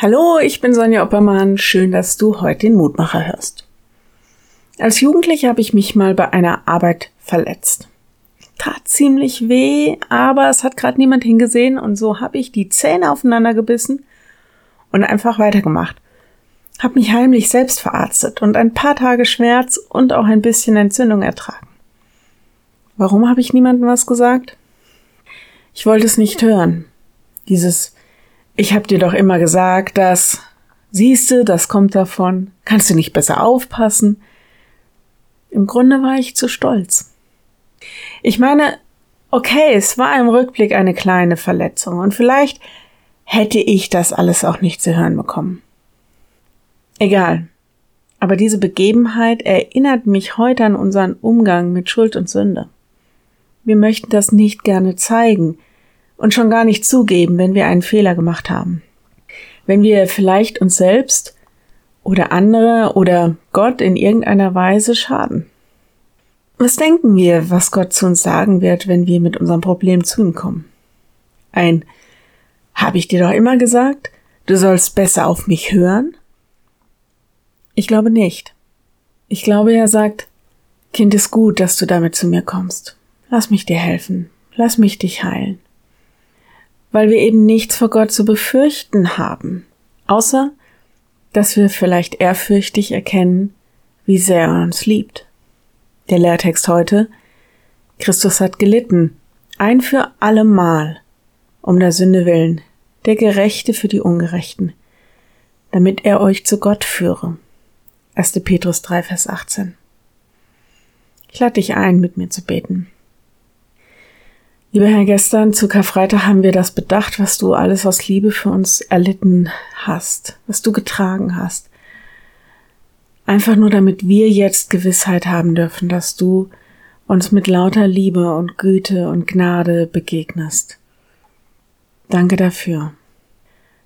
Hallo, ich bin Sonja Oppermann. Schön, dass du heute den Mutmacher hörst. Als Jugendliche habe ich mich mal bei einer Arbeit verletzt. Tat ziemlich weh, aber es hat gerade niemand hingesehen und so habe ich die Zähne aufeinander gebissen und einfach weitergemacht. Hab mich heimlich selbst verarztet und ein paar Tage Schmerz und auch ein bisschen Entzündung ertragen. Warum habe ich niemandem was gesagt? Ich wollte es nicht hören. Dieses ich hab dir doch immer gesagt, dass siehste, das kommt davon. Kannst du nicht besser aufpassen? Im Grunde war ich zu stolz. Ich meine, okay, es war im Rückblick eine kleine Verletzung und vielleicht hätte ich das alles auch nicht zu hören bekommen. Egal. Aber diese Begebenheit erinnert mich heute an unseren Umgang mit Schuld und Sünde. Wir möchten das nicht gerne zeigen, und schon gar nicht zugeben, wenn wir einen Fehler gemacht haben. Wenn wir vielleicht uns selbst oder andere oder Gott in irgendeiner Weise schaden. Was denken wir, was Gott zu uns sagen wird, wenn wir mit unserem Problem zu ihm kommen? Ein Habe ich dir doch immer gesagt, du sollst besser auf mich hören? Ich glaube nicht. Ich glaube, er sagt, Kind ist gut, dass du damit zu mir kommst. Lass mich dir helfen. Lass mich dich heilen weil wir eben nichts vor Gott zu befürchten haben, außer dass wir vielleicht ehrfürchtig erkennen, wie sehr er uns liebt. Der Lehrtext heute Christus hat gelitten, ein für allemal, um der Sünde willen, der Gerechte für die Ungerechten, damit er euch zu Gott führe. 1. Petrus 3, Vers 18. Ich lade dich ein, mit mir zu beten. Lieber Herr, gestern zu Karfreitag haben wir das bedacht, was du alles aus Liebe für uns erlitten hast, was du getragen hast. Einfach nur damit wir jetzt Gewissheit haben dürfen, dass du uns mit lauter Liebe und Güte und Gnade begegnest. Danke dafür.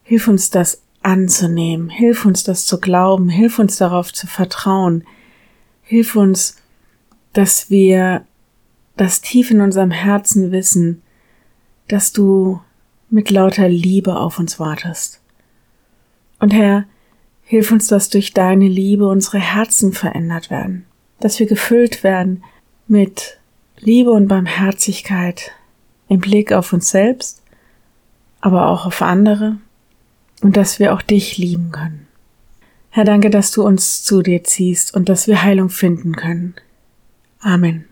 Hilf uns das anzunehmen, hilf uns das zu glauben, hilf uns darauf zu vertrauen, hilf uns, dass wir das tief in unserem Herzen wissen, dass du mit lauter Liebe auf uns wartest. Und Herr, hilf uns, dass durch deine Liebe unsere Herzen verändert werden, dass wir gefüllt werden mit Liebe und Barmherzigkeit im Blick auf uns selbst, aber auch auf andere und dass wir auch dich lieben können. Herr, danke, dass du uns zu dir ziehst und dass wir Heilung finden können. Amen.